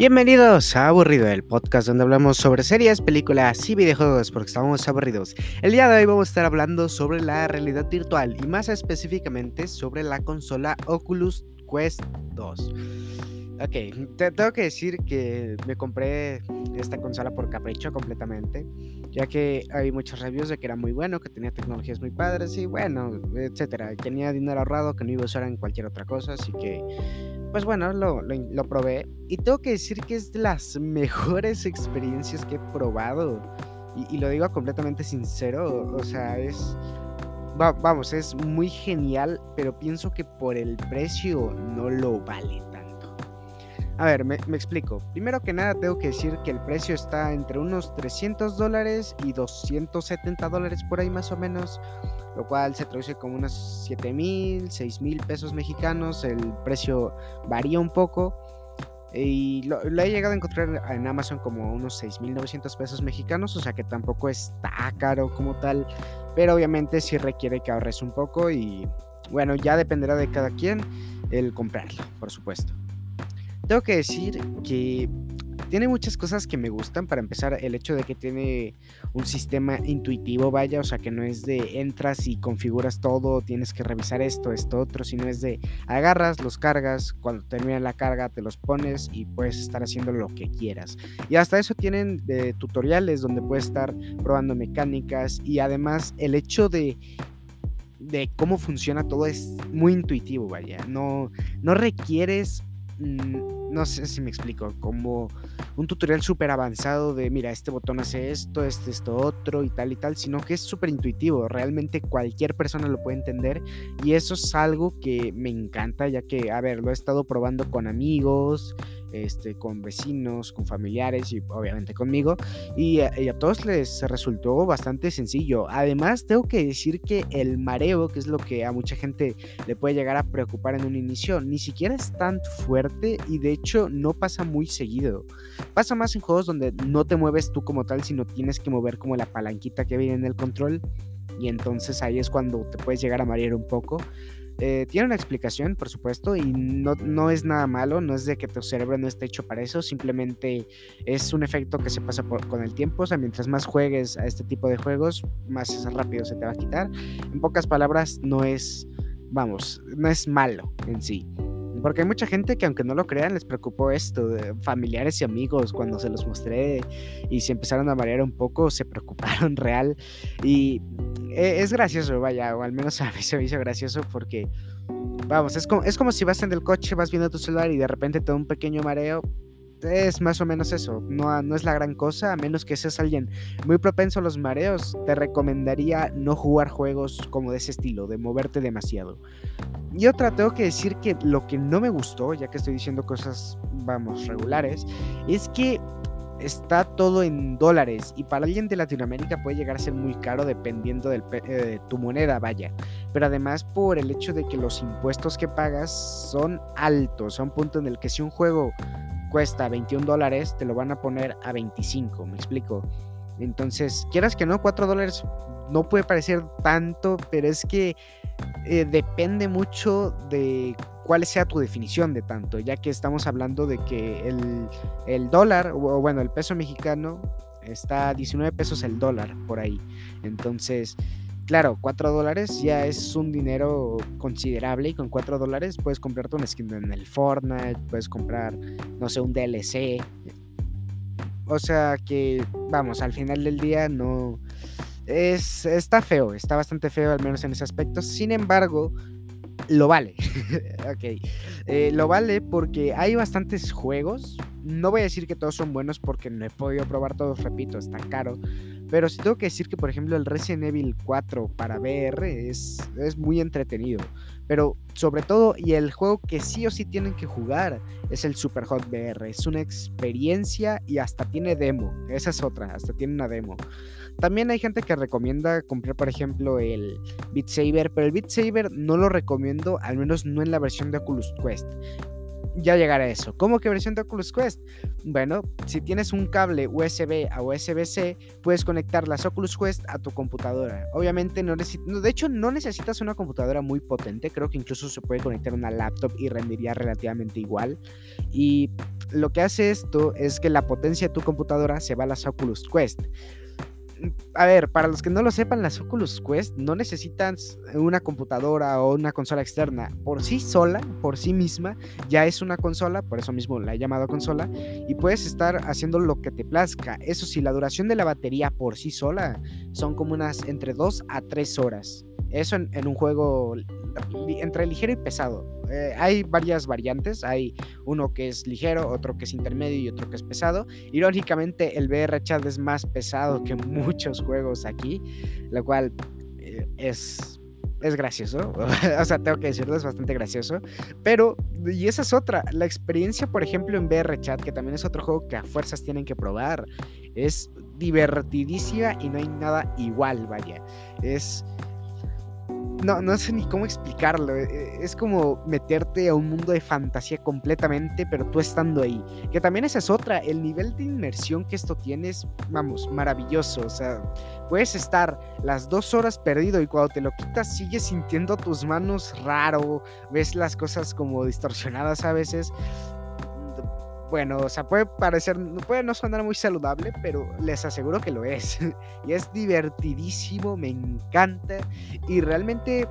Bienvenidos a Aburrido, el podcast donde hablamos sobre series, películas y videojuegos porque estamos aburridos. El día de hoy vamos a estar hablando sobre la realidad virtual y más específicamente sobre la consola Oculus Quest 2. Ok, te tengo que decir que me compré esta consola por capricho completamente, ya que hay muchos reviews de que era muy bueno, que tenía tecnologías muy padres y bueno, etcétera. Tenía dinero ahorrado que no iba a usar en cualquier otra cosa, así que pues bueno, lo, lo, probé y tengo que decir que es de las mejores experiencias que he probado. Y, lo digo completamente sincero, o sea, es... vamos, es muy genial, pero pienso que por el precio no lo vale tanto. A ver, me, explico. Primero que nada, tengo que decir que el precio está entre unos 300 dólares y 270 dólares por ahí más o menos lo cual se traduce como unos 7 mil, 6 mil pesos mexicanos. El precio varía un poco. Y lo, he llegado a encontrar en Amazon como unos 6.900 pesos mexicanos, o sea que tampoco está caro como tal, pero obviamente sí requiere que ahorres un poco y bueno, ya dependerá de cada quien el comprarlo, por supuesto. Tengo que decir que tiene muchas cosas que me gustan. Para empezar, el hecho de que tiene un sistema intuitivo, vaya, o sea, que no es de entras y configuras todo, tienes que revisar esto, esto, otro, sino es de agarras, los cargas, cuando termina la carga te los pones y puedes estar haciendo lo que quieras. Y hasta eso tienen tutoriales donde puedes estar probando mecánicas y además el hecho de de cómo funciona todo es muy intuitivo, vaya. No, no requieres no sé si me explico, como un tutorial súper avanzado de, mira, este botón hace esto, este, esto, otro y tal y tal, sino que es súper intuitivo, realmente cualquier persona lo puede entender y eso es algo que me encanta, ya que, a ver, lo he estado probando con amigos, este, con vecinos, con familiares y obviamente conmigo. Y a, todos les resultó bastante sencillo. Además, tengo que decir que el mareo, que es lo que a mucha gente le puede llegar a preocupar en un inicio, ni siquiera es tan fuerte y de hecho no pasa muy seguido. Pasa más en juegos donde no te mueves tú como tal, sino tienes que mover como la palanquita que viene en el control. Y entonces ahí es cuando te puedes llegar a marear un poco. Eh, tiene una explicación, por supuesto, y no, no, es nada malo, no es de que tu cerebro no esté hecho para eso, simplemente es un efecto que se pasa con el tiempo, o sea, mientras más juegues a este tipo de juegos, más rápido se te va a quitar. En pocas palabras, no es, vamos, no es malo en sí. Porque hay mucha gente que aunque no lo crean les preocupó esto, familiares y amigos cuando se los mostré y se empezaron a marear un poco, se preocuparon real. Y e, es gracioso, vaya, o al menos a mí se me hizo gracioso porque, vamos, es como, es como si vas en el coche, vas viendo tu celular y de repente te da un pequeño mareo, es más o menos eso, no, no es la gran cosa, a menos que seas alguien muy propenso a los mareos, te recomendaría no jugar juegos como de ese estilo, de moverte demasiado. Y otra, tengo que decir que lo que no me gustó, ya que estoy diciendo cosas, vamos, regulares, es que está todo en dólares y para alguien de Latinoamérica puede llegar a ser muy caro dependiendo de eh, tu moneda, vaya. Pero además por el hecho de que los impuestos que pagas son altos, a un punto en el que si un juego cuesta 21 dólares, te lo van a poner a 25, me explico. Entonces, quieras que no, 4 dólares no puede parecer tanto, pero es que eh, depende mucho de cuál sea tu definición de tanto, ya que estamos hablando de que el, el dólar, o bueno, el peso mexicano está a 19 pesos el dólar por ahí. Entonces, Claro, 4 dólares ya es un dinero considerable y con 4 dólares puedes comprarte un skin en el Fortnite, puedes comprar, no sé, un DLC. O sea que, vamos, al final del día no... Es, está feo, está bastante feo al menos en ese aspecto. Sin embargo, lo vale. ok. Eh, lo vale porque hay bastantes juegos. No voy a decir que todos son buenos porque no he podido probar todos, repito, está caro. Pero sí tengo que decir que, por ejemplo, el Resident Evil 4 para VR es, es muy entretenido. Pero sobre todo, y el juego que sí o sí tienen que jugar es el Super Hot VR. Es una experiencia y hasta tiene demo. Esa es otra, hasta tiene una demo. También hay gente que recomienda comprar, por ejemplo, el Beat Saber, pero el Beat Saber no lo recomiendo, al menos no en la versión de Oculus Quest ya llegará a eso. ¿Cómo que versión de Oculus Quest? Bueno, si tienes un cable USB a USB-C, puedes conectar las Oculus Quest a tu computadora. Obviamente, no de hecho, no necesitas una computadora muy potente. Creo que incluso se puede conectar una laptop y rendiría relativamente igual. Y lo que hace esto es que la potencia de tu computadora se va a las Oculus Quest a ver, para los que no lo sepan, las Oculus Quest no necesitan una computadora o una consola externa. Por sí sola, por sí misma, ya es una consola, por eso mismo la he llamado consola, y puedes estar haciendo lo que te plazca. Eso sí, la duración de la batería por sí sola son como unas entre 2 a 3 horas. Eso en, un juego entre ligero y pesado. Eh, hay varias variantes. Hay uno que es ligero, otro que es intermedio y otro que es pesado. Irónicamente, el VR Chat es más pesado que muchos juegos aquí, lo cual eh, es, es gracioso. o sea, tengo que decirlo, es bastante gracioso. Pero, y esa es otra. La experiencia, por ejemplo, en VR Chat, que también es otro juego que a fuerzas tienen que probar, es divertidísima y no hay nada igual, vaya. Es no, no sé ni cómo explicarlo. Eh, eh, es como meterte a un mundo de fantasía completamente, pero tú estando ahí. Que también esa es otra. El nivel de inmersión que esto tiene es, vamos, maravilloso. O sea, puedes estar las dos horas perdido y cuando te lo quitas sigues sintiendo tus manos raro. Ves las cosas como distorsionadas a veces bueno, o sea, puede parecer, puede no sonar muy saludable, pero les aseguro que lo es. y es divertidísimo, me encanta. Y realmente,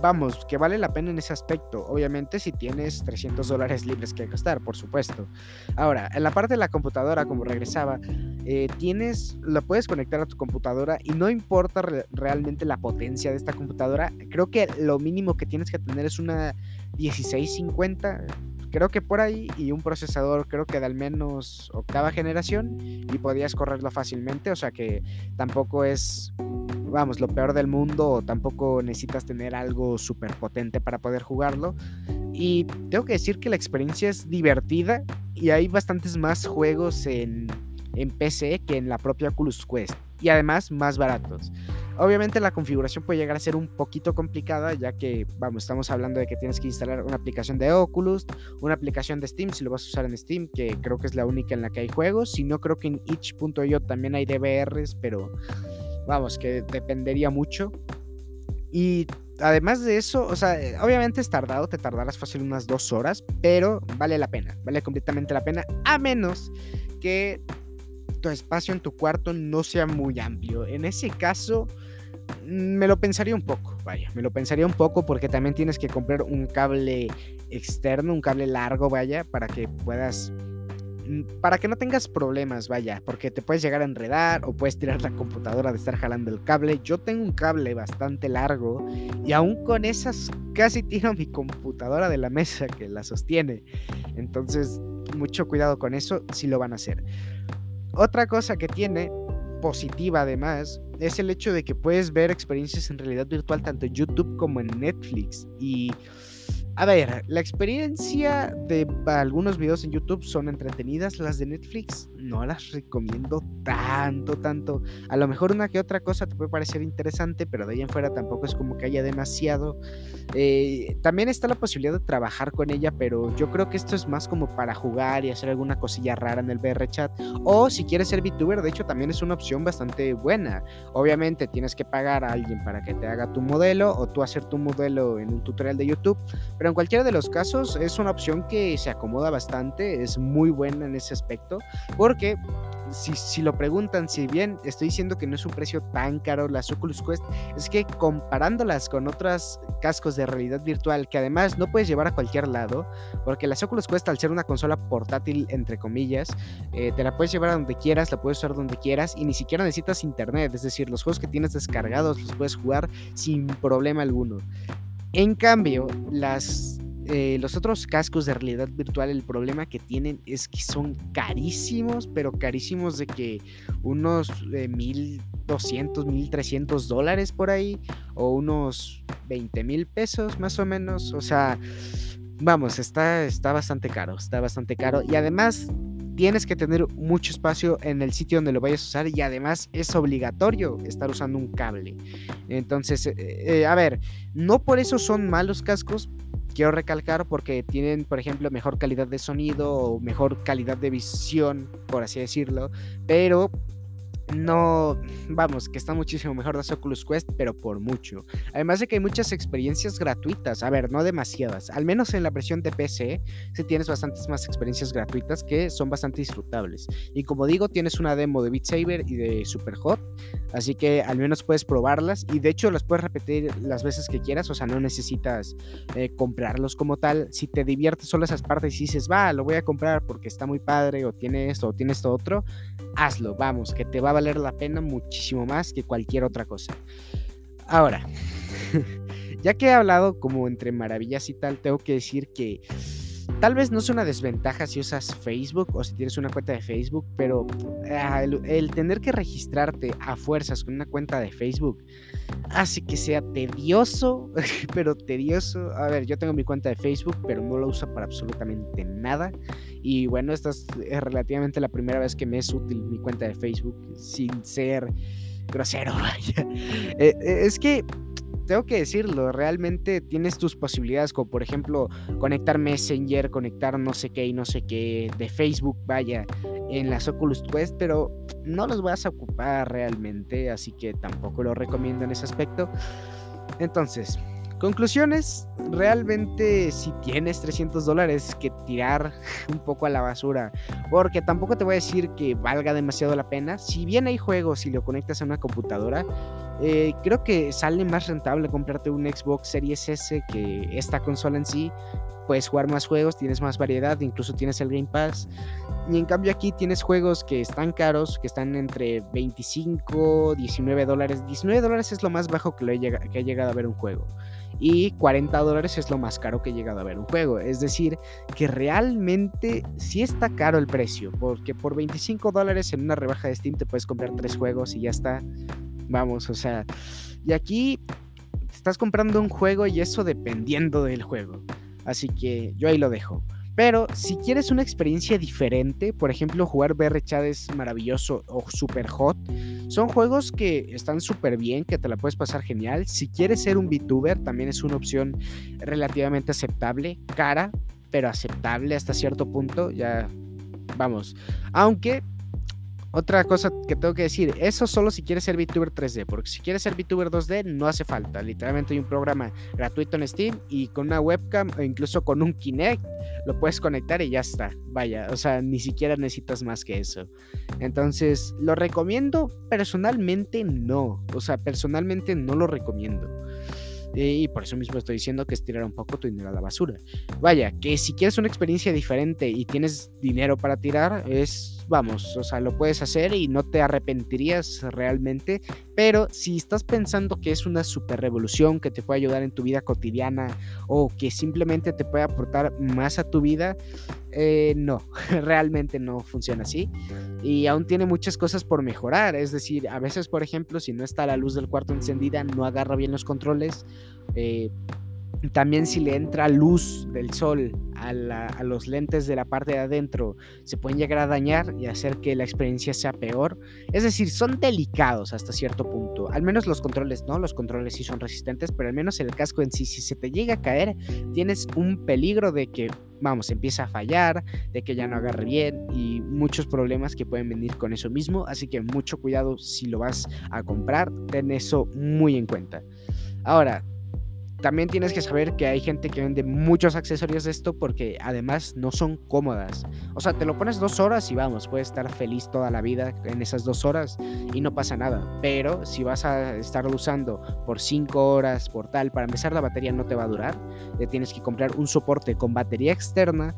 vamos, que vale la pena en ese aspecto. Obviamente, si tienes 300 dólares libres que gastar, por supuesto. Ahora, en la parte de la computadora, como regresaba, eh, tienes, lo puedes conectar a tu computadora y no importa realmente la potencia de esta computadora. Creo que lo mínimo que tienes que tener es una 1650 creo que por ahí, y un procesador creo que de al menos octava generación, y podías correrlo fácilmente, o sea que tampoco es, vamos, lo peor del mundo, o tampoco necesitas tener algo súper potente para poder jugarlo. Y tengo que decir que la experiencia es divertida, y hay bastantes más juegos en, en PC que en la propia Oculus Quest, y además más baratos. Obviamente la configuración puede llegar a ser un poquito complicada, ya que, vamos, estamos hablando de que tienes que instalar una aplicación de Oculus, una aplicación de Steam, si lo vas a usar en Steam, que creo que es la única en la que hay juegos. Si no, creo que en itch.io también hay DVRs, pero vamos, que dependería mucho. Y además de eso, o sea, obviamente es tardado, te tardarás fácil unas dos horas, pero vale la pena, vale completamente la pena, a menos que tu espacio en tu cuarto no sea muy amplio. En ese caso, me lo pensaría un poco, vaya, me lo pensaría un poco porque también tienes que comprar un cable externo, un cable largo, vaya, para que puedas mm, para que no tengas problemas, vaya, porque te puedes llegar a enredar o puedes tirar la computadora de estar jalando el cable. Yo tengo un cable bastante largo y aún con esas casi tiro mi computadora de la mesa que la sostiene. Entonces, mucho cuidado con eso si lo van a hacer. Otra cosa que tiene positiva además es el hecho de que puedes ver experiencias en realidad virtual tanto en YouTube como en Netflix. Y a ver, la experiencia de algunos videos en YouTube son entretenidas, las de Netflix no las recomiendo tanto, tanto. A lo mejor una que otra cosa te puede parecer interesante, pero de ahí en fuera tampoco es como que haya demasiado. Eh, también está la posibilidad de trabajar con ella, pero yo creo que esto es más como para jugar y hacer alguna cosilla rara en el VR chat. O si quieres ser VTuber, de hecho también es una opción bastante buena. Obviamente tienes que pagar a alguien para que te haga tu modelo o tú hacer tu modelo en un tutorial de YouTube, pero en cualquiera de los casos es una opción que se acomoda bastante, es muy buena en ese aspecto, porque si, si, lo preguntan, si bien estoy diciendo que no es un precio tan caro las Oculus Quest, es que comparándolas con otros cascos de realidad virtual que además no puedes llevar a cualquier lado, porque las Oculus Quest al ser una consola portátil, entre comillas, eh, te la puedes llevar a donde quieras, la puedes usar donde quieras y ni siquiera necesitas internet, es decir, los juegos que tienes descargados los puedes jugar sin problema alguno. En cambio, las, eh, los otros cascos de realidad virtual, el problema que tienen es que son carísimos, pero carísimos de que unos eh, 1200, 1300 dólares por ahí, o unos 20 mil pesos más o menos. O sea, vamos, está, está bastante caro, está bastante caro. Y además tienes que tener mucho espacio en el sitio donde lo vayas a usar y además es obligatorio estar usando un cable. Entonces, eh, eh, a ver, no por eso son malos cascos, quiero recalcar porque tienen, por ejemplo, mejor calidad de sonido o mejor calidad de visión, por así decirlo, pero no, vamos, que está muchísimo mejor las Oculus Quest, pero por mucho. Además de que hay muchas experiencias gratuitas, a ver, no demasiadas, al menos en la versión de PC, si tienes bastantes más experiencias gratuitas que son bastante disfrutables. Y como digo, tienes una demo de Beat Saber y de Superhot, así que al menos puedes probarlas y de hecho las puedes repetir las veces que quieras, o sea, no necesitas eh, comprarlos como tal. Si te diviertes solo esas partes y dices, va, lo voy a comprar porque está muy padre o tiene esto o tiene esto otro, hazlo, vamos, que te va a valer la pena muchísimo más que cualquier otra cosa. Ahora, ya que he hablado como entre maravillas y tal, tengo que decir que tal vez no es una desventaja si usas Facebook o si tienes una cuenta de Facebook, pero ah, el, tener que registrarte a fuerzas con una cuenta de Facebook hace que sea tedioso, pero tedioso. A ver, yo tengo mi cuenta de Facebook, pero no la uso para absolutamente nada. Y bueno, esta es relativamente la primera vez que me es útil mi cuenta de Facebook sin ser grosero. Eh, eh, es que tengo que decirlo, realmente tienes tus posibilidades, como por ejemplo conectar Messenger, conectar no sé qué y no sé qué de Facebook, vaya, en las Oculus Quest, pero no los vas a ocupar realmente, así que tampoco lo recomiendo en ese aspecto. Entonces, Conclusiones, realmente si tienes 300 dólares que tirar un poco a la basura, porque tampoco te voy a decir que valga demasiado la pena, si bien hay juegos y lo conectas a una computadora, eh, creo que sale más rentable comprarte un Xbox Series S que esta consola en sí, puedes jugar más juegos, tienes más variedad, incluso tienes el Game Pass. Y en cambio aquí tienes juegos que están caros, que están entre 25, 19 dólares. 19 dólares es lo más bajo que, que he llegado a ver un juego y 40 dólares es lo más caro que he llegado a ver un juego. Es decir, que realmente sí está caro el precio, porque por 25 dólares en una rebaja de Steam te puedes comprar tres juegos y ya está. Vamos, o sea, y aquí estás comprando un juego y eso dependiendo del juego. Así que yo ahí lo dejo. Pero si quieres una experiencia diferente, por ejemplo, jugar VR Chat es maravilloso o super hot, son juegos que están súper bien, que te la puedes pasar genial. Si quieres ser un VTuber, también es una opción relativamente aceptable, cara, pero aceptable hasta cierto punto. Ya vamos. Aunque otra cosa que tengo que decir, eso solo si quieres ser VTuber 3D, porque si quieres ser VTuber 2D no hace falta. Literalmente hay un programa gratuito en Steam y con una webcam o incluso con un Kinect lo puedes conectar y ya está. Vaya, o sea, ni siquiera necesitas más que eso. Entonces, ¿lo recomiendo? Personalmente no. O sea, personalmente no lo recomiendo. Y por eso mismo estoy diciendo que es tirar un poco tu dinero a la basura. Vaya, que si quieres una experiencia diferente y tienes dinero para tirar, es, vamos, o sea, lo puedes hacer y no te arrepentirías realmente. Pero si estás pensando que es una super revolución que te puede ayudar en tu vida cotidiana o que simplemente te puede aportar más a tu vida, eh, no, realmente no funciona así. Y aún tiene muchas cosas por mejorar. Es decir, a veces, por ejemplo, si no está la luz del cuarto encendida, no agarra bien los controles. Eh, también si le entra luz del sol a, los lentes de la parte de adentro, se pueden llegar a dañar y hacer que la experiencia sea peor. Es decir, son delicados hasta cierto punto. Al menos los controles no, los controles sí son resistentes, pero al menos el casco en sí, si se te llega a caer, tienes un peligro de que, vamos, empieza a fallar, de que ya no agarre bien y muchos problemas que pueden venir con eso mismo. Así que mucho cuidado si lo vas a comprar, ten eso muy en cuenta. Ahora, también tienes que saber que hay gente que vende muchos accesorios de esto porque además no son cómodas. O sea, te lo pones dos horas y vamos, puedes estar feliz toda la vida en esas dos horas y no pasa nada. Pero si vas a estarlo usando por cinco horas, por tal, para empezar la batería no te va a durar. Le tienes que comprar un soporte con batería externa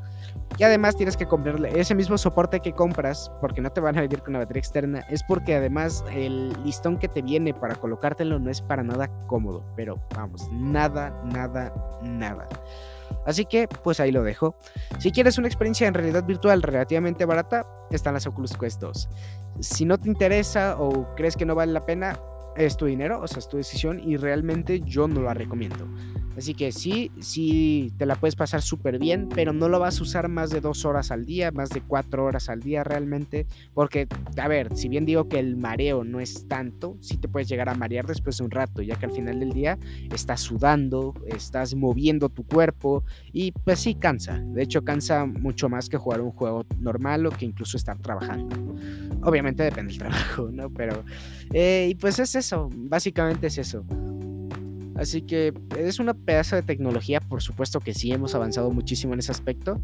y además tienes que comprarle ese mismo soporte que compras, porque no te van a venir con una batería externa, es porque además el listón que te viene para colocártelo no es para nada cómodo. Pero vamos, nada, nada, nada. Así que, pues ahí lo dejo. Si quieres una experiencia en realidad virtual relativamente barata, están las Oculus Quest 2. Si no te interesa o crees que no vale la pena, es tu dinero, o sea, es tu decisión y realmente yo no la recomiendo. Así que sí, sí te la puedes pasar súper bien, pero no lo vas a usar más de dos horas al día, más de cuatro horas al día realmente. Porque, a ver, si bien digo que el mareo no es tanto, sí te puedes llegar a marear después de un rato, ya que al final del día estás sudando, estás moviendo tu cuerpo y pues sí cansa. De hecho, cansa mucho más que jugar un juego normal o que incluso estar trabajando. obviamente depende del trabajo, ¿no? Pero, eh, y pues es eso, básicamente es eso. Así que es una pedazo de tecnología, por supuesto que sí, hemos avanzado muchísimo en ese aspecto,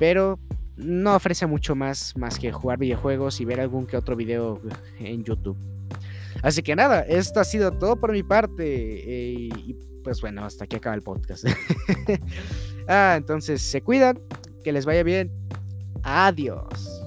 pero no ofrece mucho más, más que jugar videojuegos y ver algún que otro video en YouTube. Así que nada, esto ha sido todo por mi parte. Eh, y pues bueno, hasta aquí acaba el podcast. ah, entonces se cuidan, que les vaya bien. Adiós.